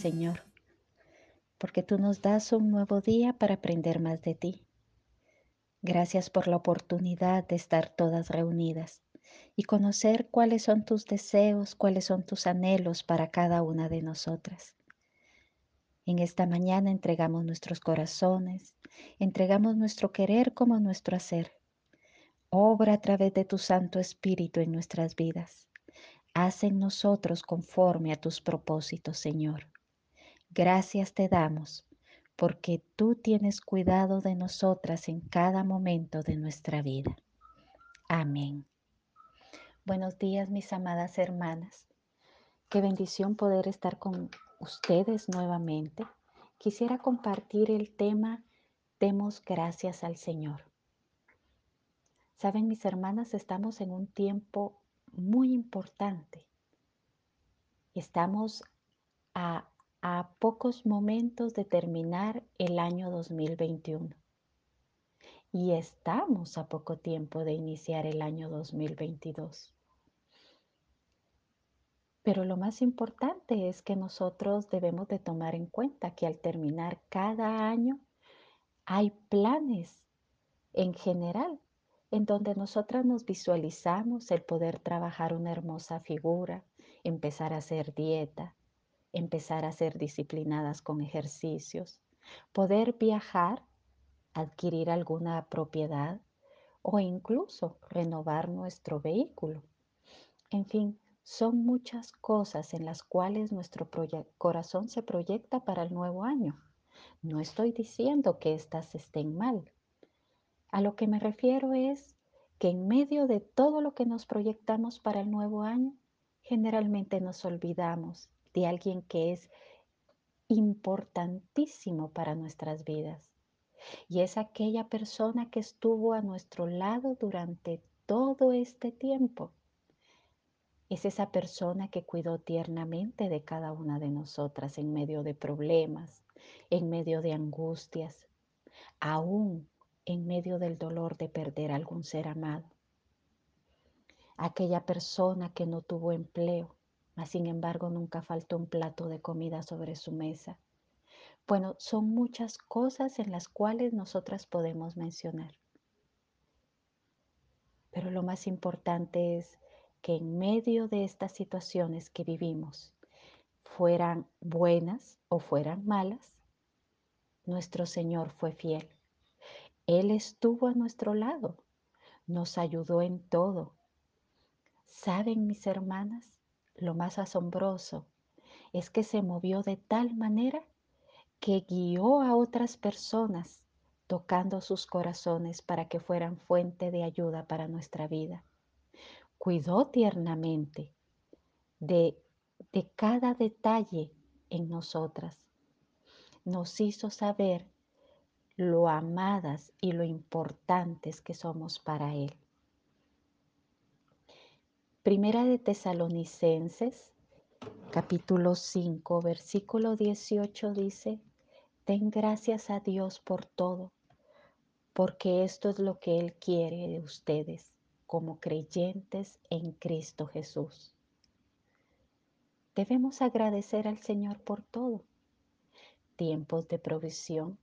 Señor, porque tú nos das un nuevo día para aprender más de ti. Gracias por la oportunidad de estar todas reunidas y conocer cuáles son tus deseos, cuáles son tus anhelos para cada una de nosotras. En esta mañana entregamos nuestros corazones, entregamos nuestro querer como nuestro hacer. Obra a través de tu Santo Espíritu en nuestras vidas. Haz en nosotros conforme a tus propósitos, Señor. Gracias te damos porque tú tienes cuidado de nosotras en cada momento de nuestra vida. Amén. Buenos días, mis amadas hermanas. Qué bendición poder estar con ustedes nuevamente. Quisiera compartir el tema Demos gracias al Señor. Saben, mis hermanas, estamos en un tiempo muy importante. Estamos a, a pocos momentos de terminar el año 2021 y estamos a poco tiempo de iniciar el año 2022. Pero lo más importante es que nosotros debemos de tomar en cuenta que al terminar cada año hay planes en general en donde nosotras nos visualizamos el poder trabajar una hermosa figura, empezar a hacer dieta, empezar a ser disciplinadas con ejercicios, poder viajar, adquirir alguna propiedad o incluso renovar nuestro vehículo. En fin, son muchas cosas en las cuales nuestro corazón se proyecta para el nuevo año. No estoy diciendo que éstas estén mal, a lo que me refiero es que en medio de todo lo que nos proyectamos para el nuevo año, generalmente nos olvidamos de alguien que es importantísimo para nuestras vidas. Y es aquella persona que estuvo a nuestro lado durante todo este tiempo. Es esa persona que cuidó tiernamente de cada una de nosotras en medio de problemas, en medio de angustias, aún en medio del dolor de perder algún ser amado. Aquella persona que no tuvo empleo, mas sin embargo nunca faltó un plato de comida sobre su mesa. Bueno, son muchas cosas en las cuales nosotras podemos mencionar. Pero lo más importante es que en medio de estas situaciones que vivimos, fueran buenas o fueran malas, nuestro Señor fue fiel. Él estuvo a nuestro lado, nos ayudó en todo. ¿Saben mis hermanas? Lo más asombroso es que se movió de tal manera que guió a otras personas tocando sus corazones para que fueran fuente de ayuda para nuestra vida. Cuidó tiernamente de, de cada detalle en nosotras. Nos hizo saber lo amadas y lo importantes que somos para Él. Primera de Tesalonicenses, capítulo 5, versículo 18 dice, Den gracias a Dios por todo, porque esto es lo que Él quiere de ustedes como creyentes en Cristo Jesús. Debemos agradecer al Señor por todo. Tiempos de provisión,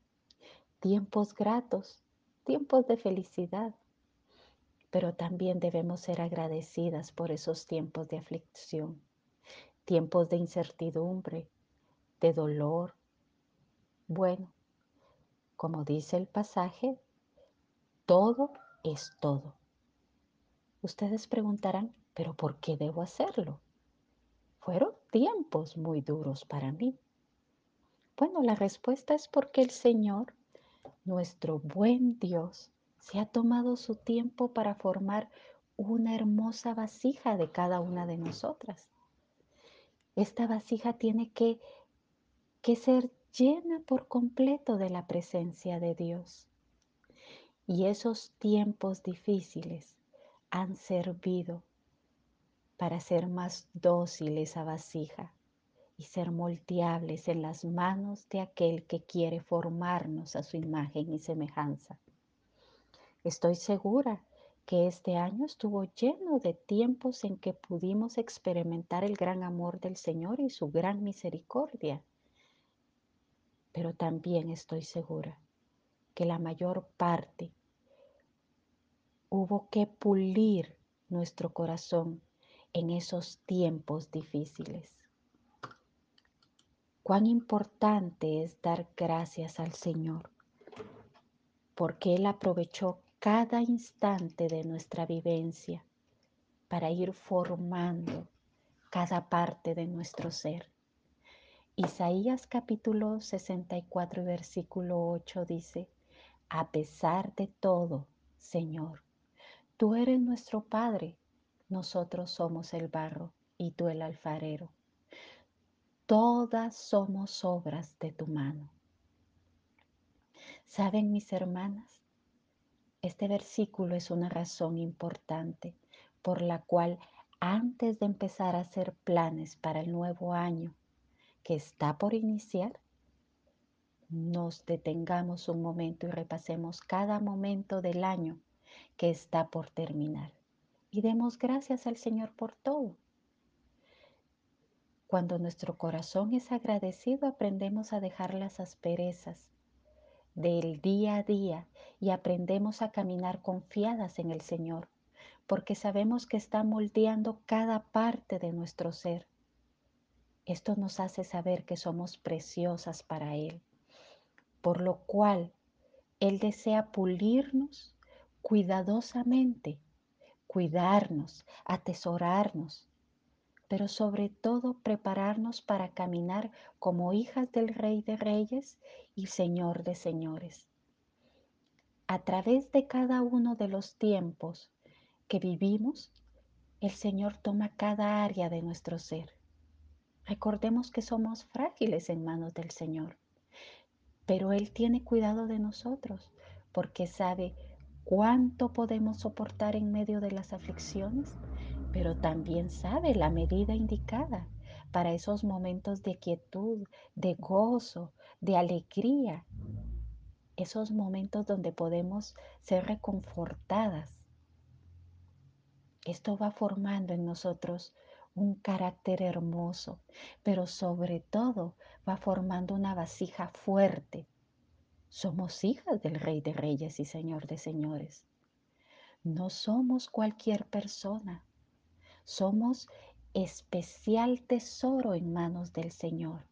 tiempos gratos, tiempos de felicidad, pero también debemos ser agradecidas por esos tiempos de aflicción, tiempos de incertidumbre, de dolor. Bueno, como dice el pasaje, todo es todo. Ustedes preguntarán, pero ¿por qué debo hacerlo? Fueron tiempos muy duros para mí. Bueno, la respuesta es porque el Señor nuestro buen Dios se ha tomado su tiempo para formar una hermosa vasija de cada una de nosotras. Esta vasija tiene que, que ser llena por completo de la presencia de Dios. Y esos tiempos difíciles han servido para ser más dócil esa vasija y ser moldeables en las manos de aquel que quiere formarnos a su imagen y semejanza. Estoy segura que este año estuvo lleno de tiempos en que pudimos experimentar el gran amor del Señor y su gran misericordia. Pero también estoy segura que la mayor parte hubo que pulir nuestro corazón en esos tiempos difíciles. Cuán importante es dar gracias al Señor, porque Él aprovechó cada instante de nuestra vivencia para ir formando cada parte de nuestro ser. Isaías capítulo 64 versículo 8 dice, a pesar de todo, Señor, tú eres nuestro Padre, nosotros somos el barro y tú el alfarero. Todas somos obras de tu mano. ¿Saben mis hermanas? Este versículo es una razón importante por la cual antes de empezar a hacer planes para el nuevo año que está por iniciar, nos detengamos un momento y repasemos cada momento del año que está por terminar. Y demos gracias al Señor por todo. Cuando nuestro corazón es agradecido, aprendemos a dejar las asperezas del día a día y aprendemos a caminar confiadas en el Señor, porque sabemos que está moldeando cada parte de nuestro ser. Esto nos hace saber que somos preciosas para Él, por lo cual Él desea pulirnos cuidadosamente, cuidarnos, atesorarnos, pero sobre todo prepararnos para caminar como hijas del Rey de Reyes y Señor de Señores. A través de cada uno de los tiempos que vivimos, el Señor toma cada área de nuestro ser. Recordemos que somos frágiles en manos del Señor, pero Él tiene cuidado de nosotros porque sabe cuánto podemos soportar en medio de las aflicciones pero también sabe la medida indicada para esos momentos de quietud, de gozo, de alegría, esos momentos donde podemos ser reconfortadas. Esto va formando en nosotros un carácter hermoso, pero sobre todo va formando una vasija fuerte. Somos hijas del Rey de Reyes y Señor de Señores. No somos cualquier persona. Somos especial tesoro en manos del Señor.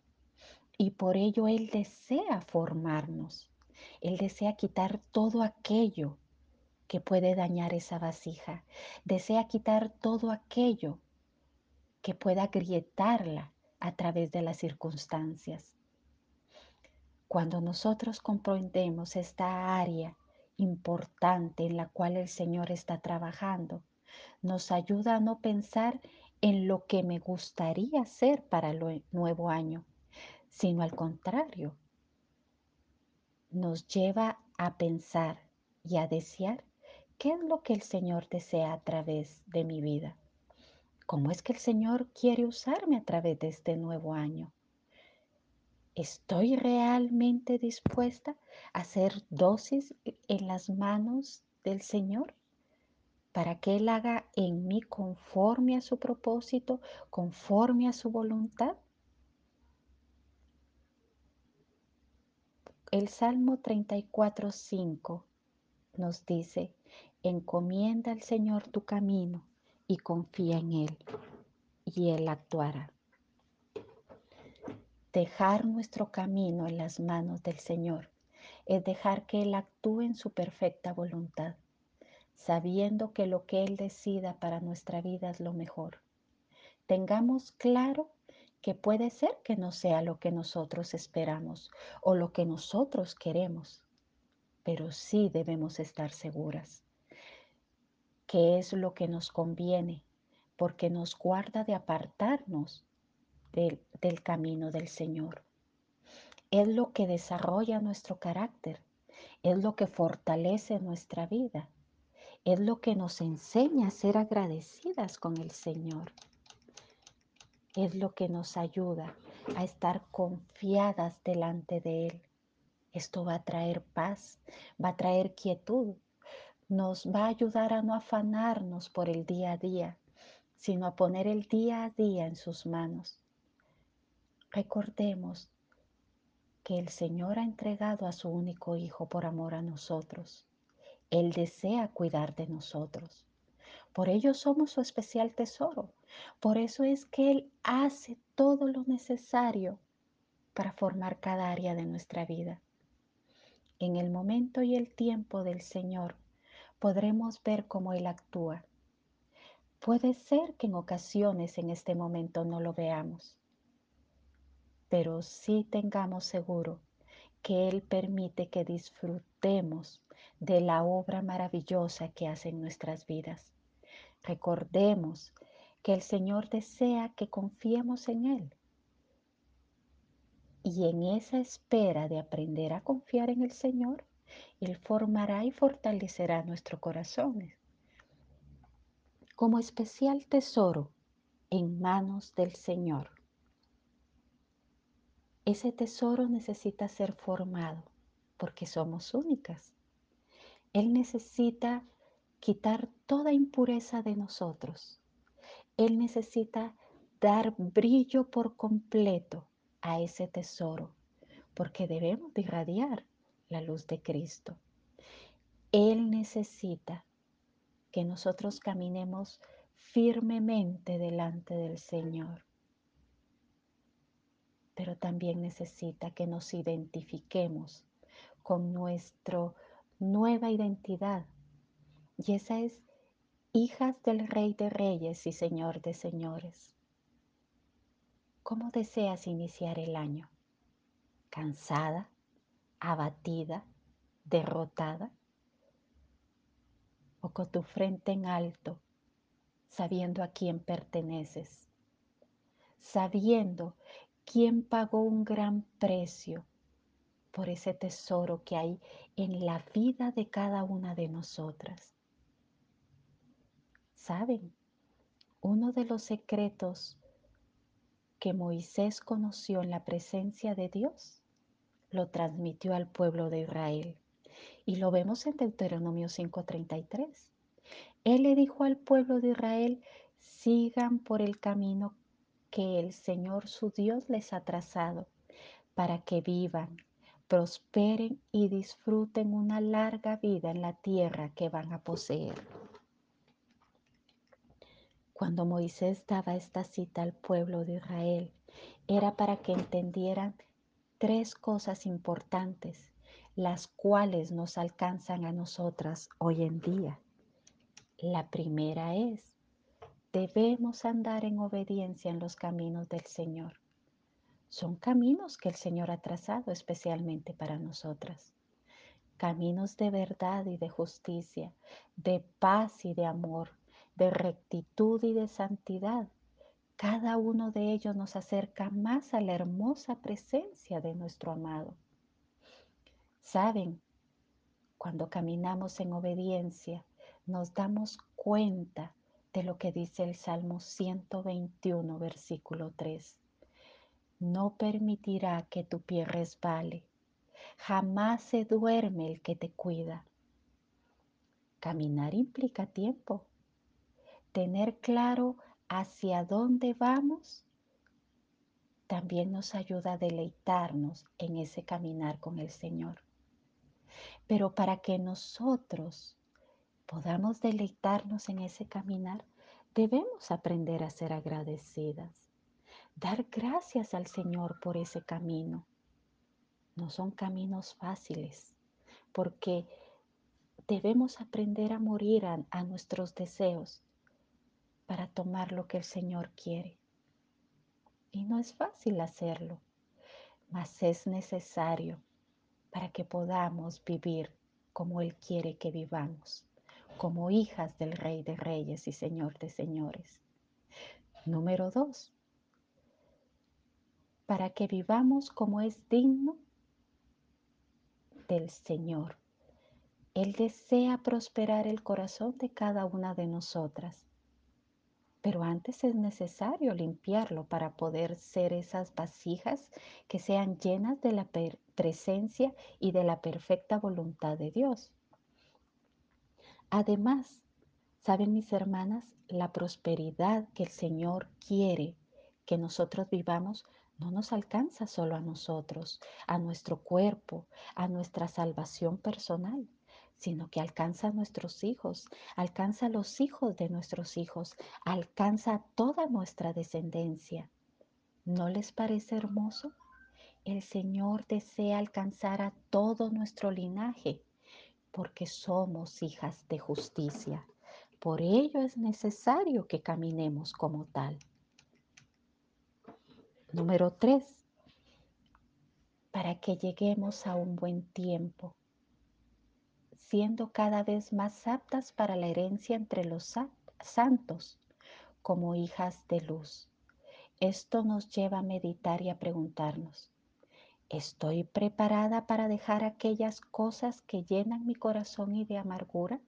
Y por ello Él desea formarnos. Él desea quitar todo aquello que puede dañar esa vasija. Desea quitar todo aquello que pueda agrietarla a través de las circunstancias. Cuando nosotros comprendemos esta área importante en la cual el Señor está trabajando, nos ayuda a no pensar en lo que me gustaría hacer para el nuevo año, sino al contrario, nos lleva a pensar y a desear qué es lo que el Señor desea a través de mi vida. ¿Cómo es que el Señor quiere usarme a través de este nuevo año? ¿Estoy realmente dispuesta a hacer dosis en las manos del Señor? Para que Él haga en mí conforme a su propósito, conforme a su voluntad. El Salmo 34.5 nos dice, encomienda al Señor tu camino y confía en Él, y Él actuará. Dejar nuestro camino en las manos del Señor es dejar que Él actúe en su perfecta voluntad sabiendo que lo que Él decida para nuestra vida es lo mejor. Tengamos claro que puede ser que no sea lo que nosotros esperamos o lo que nosotros queremos, pero sí debemos estar seguras que es lo que nos conviene, porque nos guarda de apartarnos del, del camino del Señor. Es lo que desarrolla nuestro carácter, es lo que fortalece nuestra vida es lo que nos enseña a ser agradecidas con el Señor. Es lo que nos ayuda a estar confiadas delante de Él. Esto va a traer paz, va a traer quietud. nos va a ayudar a no afanarnos por el día a día, sino a poner el día a día en sus manos. Recordemos que el Señor ha entregado a su único Hijo por amor a nosotros. Él desea cuidar de nosotros. Por ello somos su especial tesoro. Por eso es que Él hace todo lo necesario para formar cada área de nuestra vida. En el momento y el tiempo del Señor podremos ver cómo Él actúa. Puede ser que en ocasiones en este momento no lo veamos, pero sí tengamos seguro que Él permite que disfrutemos de la obra maravillosa que hace en nuestras vidas. Recordemos que el Señor desea que confiemos en Él y en esa espera de aprender a confiar en el Señor, Él formará y fortalecerá nuestros corazones como especial tesoro en manos del Señor. Ese tesoro necesita ser formado porque somos únicas. Él necesita quitar toda impureza de nosotros. Él necesita dar brillo por completo a ese tesoro, porque debemos de irradiar la luz de Cristo. Él necesita que nosotros caminemos firmemente delante del Señor, pero también necesita que nos identifiquemos con nuestra nueva identidad. Y esa es hijas del Rey de Reyes y Señor de Señores. ¿Cómo deseas iniciar el año? ¿Cansada? ¿Abatida? ¿Derrotada? ¿O con tu frente en alto, sabiendo a quién perteneces? Sabiendo quién pagó un gran precio por ese tesoro que hay en la vida de cada una de nosotras. ¿Saben? Uno de los secretos que Moisés conoció en la presencia de Dios, lo transmitió al pueblo de Israel. Y lo vemos en Deuteronomio 5:33. Él le dijo al pueblo de Israel, sigan por el camino que el Señor su Dios les ha trazado, para que vivan, prosperen y disfruten una larga vida en la tierra que van a poseer. Cuando Moisés daba esta cita al pueblo de Israel, era para que entendieran tres cosas importantes, las cuales nos alcanzan a nosotras hoy en día. La primera es, debemos andar en obediencia en los caminos del Señor. Son caminos que el Señor ha trazado especialmente para nosotras. Caminos de verdad y de justicia, de paz y de amor, de rectitud y de santidad. Cada uno de ellos nos acerca más a la hermosa presencia de nuestro amado. Saben, cuando caminamos en obediencia, nos damos cuenta de lo que dice el Salmo 121, versículo 3. No permitirá que tu pie resbale, jamás se duerme el que te cuida. Caminar implica tiempo, tener claro hacia dónde vamos también nos ayuda a deleitarnos en ese caminar con el Señor. Pero para que nosotros podamos deleitarnos en ese caminar, debemos aprender a ser agradecidas, dar gracias al Señor por ese camino. No son caminos fáciles, porque debemos aprender a morir a, nuestros deseos para tomar lo que el Señor quiere. Y no es fácil hacerlo, mas es necesario para que podamos vivir como Él quiere que vivamos, como hijas del Rey de Reyes y Señor de Señores. Número dos, para que vivamos como es digno del Señor. Él desea prosperar el corazón de cada una de nosotras pero antes es necesario limpiarlo para poder ser esas vasijas que sean llenas de la presencia y de la perfecta voluntad de Dios. Además, saben mis hermanas, la prosperidad que el Señor quiere que nosotros vivamos no nos alcanza solo a nosotros, a nuestro cuerpo, a nuestra salvación personal, sino que alcanza a nuestros hijos, alcanza a los hijos de nuestros hijos, alcanza a toda nuestra descendencia. ¿No les parece hermoso? El Señor desea alcanzar a todo nuestro linaje porque somos hijas de justicia. Por ello es necesario que caminemos como tal. Número tres, para que lleguemos a un buen tiempo, siendo cada vez más aptas para la herencia entre los santos como hijas de luz. Esto nos lleva a meditar y a preguntarnos, ¿estoy preparada para dejar aquellas cosas que llenan mi corazón y de amargura?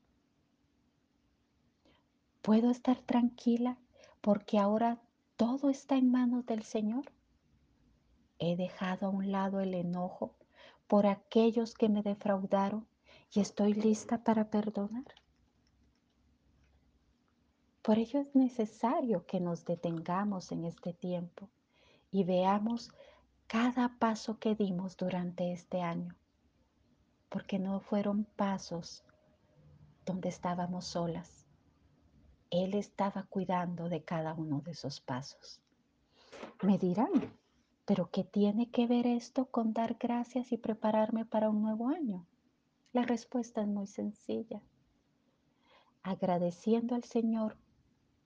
¿Puedo estar tranquila porque ahora todo está en manos del Señor? He dejado a un lado el enojo por aquellos que me defraudaron y estoy lista para perdonar. Por ello es necesario que nos detengamos en este tiempo y veamos cada paso que dimos durante este año, porque no fueron pasos donde estábamos solas. Él estaba cuidando de cada uno de esos pasos. Me dirán, pero ¿qué tiene que ver esto con dar gracias y prepararme para un nuevo año? La respuesta es muy sencilla. Agradeciendo al Señor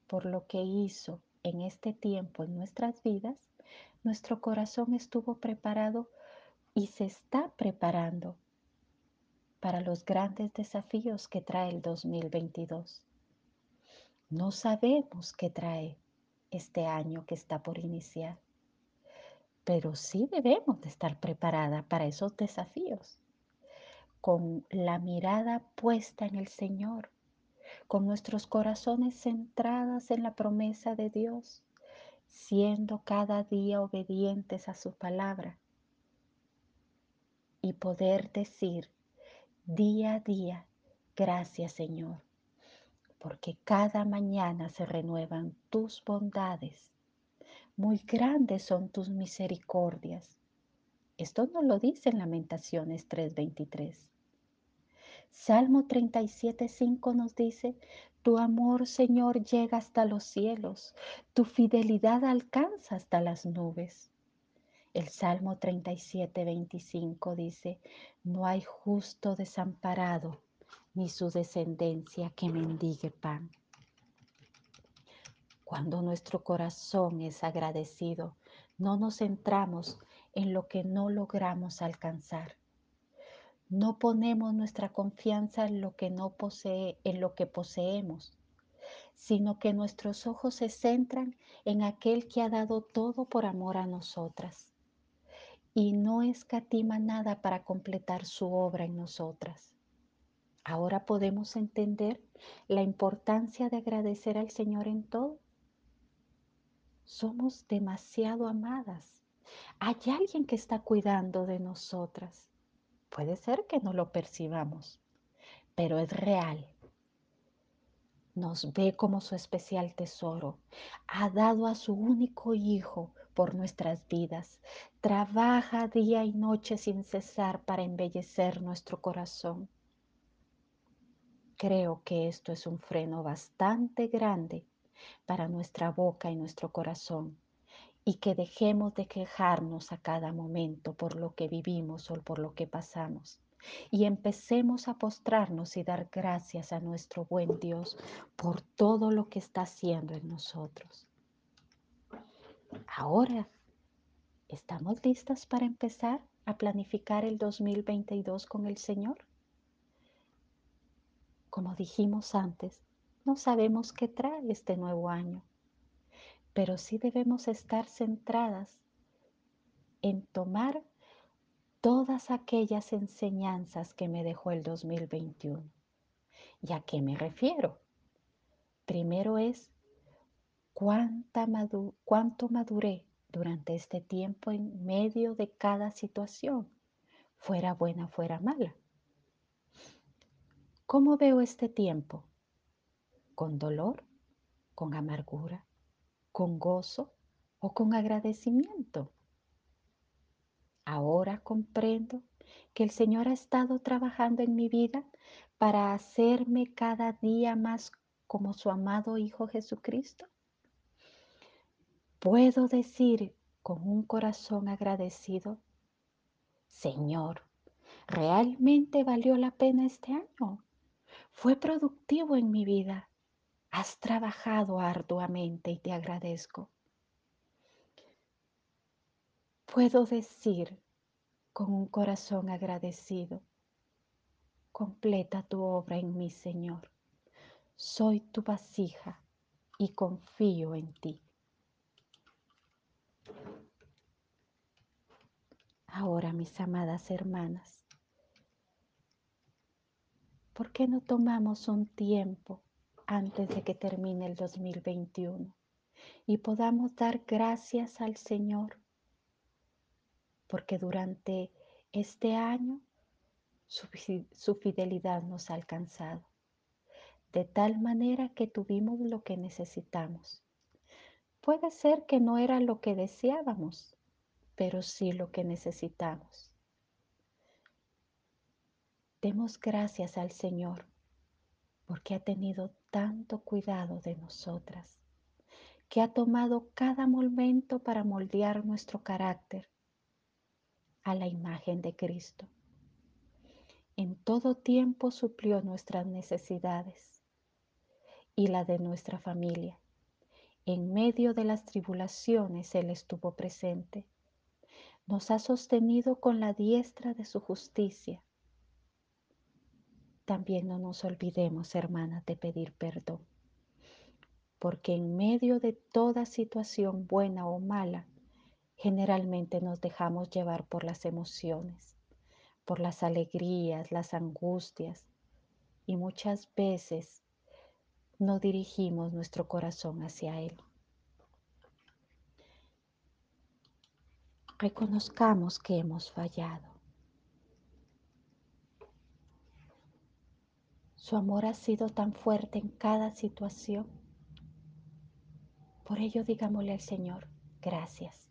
por lo que hizo en este tiempo en nuestras vidas, nuestro corazón estuvo preparado y se está preparando para los grandes desafíos que trae el 2022. No sabemos qué trae este año que está por iniciar, pero sí debemos de estar preparada para esos desafíos, con la mirada puesta en el Señor, con nuestros corazones centradas en la promesa de Dios, siendo cada día obedientes a su palabra y poder decir día a día, gracias Señor, porque cada mañana se renuevan tus bondades, muy grandes son tus misericordias. Esto no lo dice en Lamentaciones 3:23. Salmo 37.5 nos dice, tu amor, Señor, llega hasta los cielos, tu fidelidad alcanza hasta las nubes. El Salmo 37.25 dice, no hay justo desamparado, ni su descendencia que mendigue pan. Cuando nuestro corazón es agradecido, no nos centramos en lo que no logramos alcanzar no ponemos nuestra confianza en lo que no posee, en lo que poseemos, sino que nuestros ojos se centran en aquel que ha dado todo por amor a nosotras y no escatima nada para completar su obra en nosotras. Ahora podemos entender la importancia de agradecer al Señor en todo. Somos demasiado amadas. Hay alguien que está cuidando de nosotras. Puede ser que no lo percibamos, pero es real. Nos ve como su especial tesoro. Ha dado a su único hijo por nuestras vidas. Trabaja día y noche sin cesar para embellecer nuestro corazón. Creo que esto es un freno bastante grande para nuestra boca y nuestro corazón y que dejemos de quejarnos a cada momento por lo que vivimos o por lo que pasamos. Y empecemos a postrarnos y dar gracias a nuestro buen Dios por todo lo que está haciendo en nosotros. Ahora, ¿estamos listas para empezar a planificar el 2022 con el Señor? Como dijimos antes, no sabemos qué trae este nuevo año pero sí debemos estar centradas en tomar todas aquellas enseñanzas que me dejó el 2021. ¿Y a qué me refiero? Primero es cuánto maduré durante este tiempo en medio de cada situación, fuera buena, fuera mala. ¿Cómo veo este tiempo? ¿Con dolor? ¿Con amargura? ¿Con gozo? ¿O con agradecimiento? Ahora comprendo que el Señor ha estado trabajando en mi vida para hacerme cada día más como su amado Hijo Jesucristo. Puedo decir con un corazón agradecido, Señor, ¿realmente valió la pena este año? Fue productivo en mi vida. Has trabajado arduamente y te agradezco. Puedo decir con un corazón agradecido, completa tu obra en mí, Señor. Soy tu vasija y confío en ti. Ahora, mis amadas hermanas, ¿por qué no tomamos un tiempo antes de que termine el 2021 y podamos dar gracias al Señor? Porque durante este año su, su fidelidad nos ha alcanzado, de tal manera que tuvimos lo que necesitamos. Puede ser que no era lo que deseábamos, pero sí lo que necesitamos. Demos gracias al Señor porque ha tenido tanto cuidado de nosotras, que ha tomado cada momento para moldear nuestro carácter a la imagen de Cristo. En todo tiempo suplió nuestras necesidades y la de nuestra familia. En medio de las tribulaciones Él estuvo presente nos ha sostenido con la diestra de su justicia. También no nos olvidemos, hermanas, de pedir perdón, porque en medio de toda situación buena o mala, generalmente nos dejamos llevar por las emociones, por las alegrías, las angustias, y muchas veces no dirigimos nuestro corazón hacia Él. reconozcamos que hemos fallado. Su amor ha sido tan fuerte en cada situación. Por ello digámosle al Señor, gracias,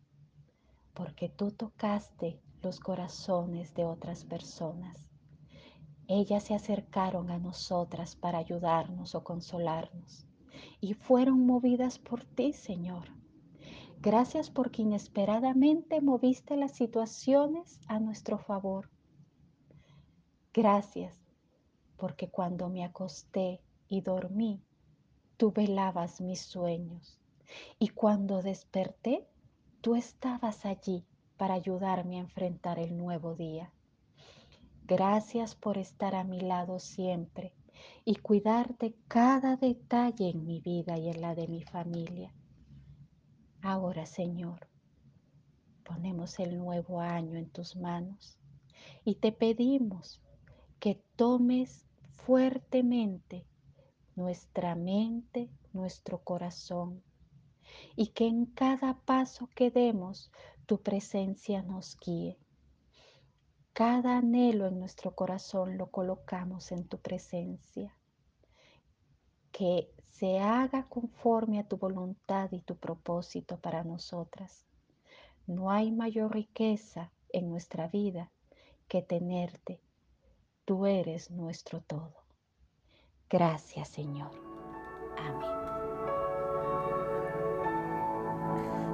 porque tú tocaste los corazones de otras personas. Ellas se acercaron a nosotras para ayudarnos o consolarnos y fueron movidas por ti, Señor. Gracias porque inesperadamente moviste las situaciones a nuestro favor. Gracias porque cuando me acosté y dormí, tú velabas mis sueños. Y cuando desperté, tú estabas allí para ayudarme a enfrentar el nuevo día. Gracias por estar a mi lado siempre y cuidar de cada detalle en mi vida y en la de mi familia. Ahora, Señor, ponemos el nuevo año en tus manos y te pedimos que tomes fuertemente nuestra mente, nuestro corazón y que en cada paso que demos tu presencia nos guíe. Cada anhelo en nuestro corazón lo colocamos en tu presencia. Que se haga conforme a tu voluntad y tu propósito para nosotras. No hay mayor riqueza en nuestra vida que tenerte. Tú eres nuestro todo. Gracias Señor. Amén.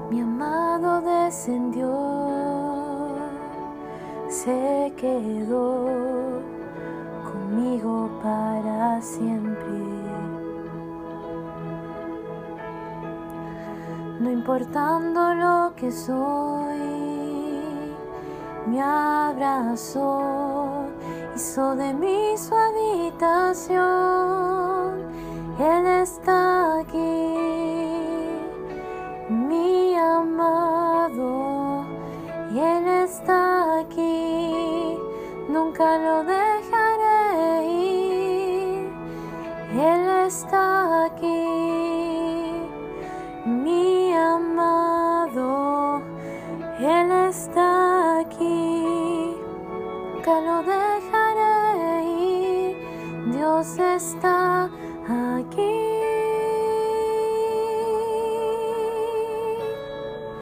Mi amado descendió, se quedó conmigo para siempre. no importando lo que soy, me abrazó, de mí su habitación, Él está aquí, mi amado, Él está aquí, nunca lo dejaré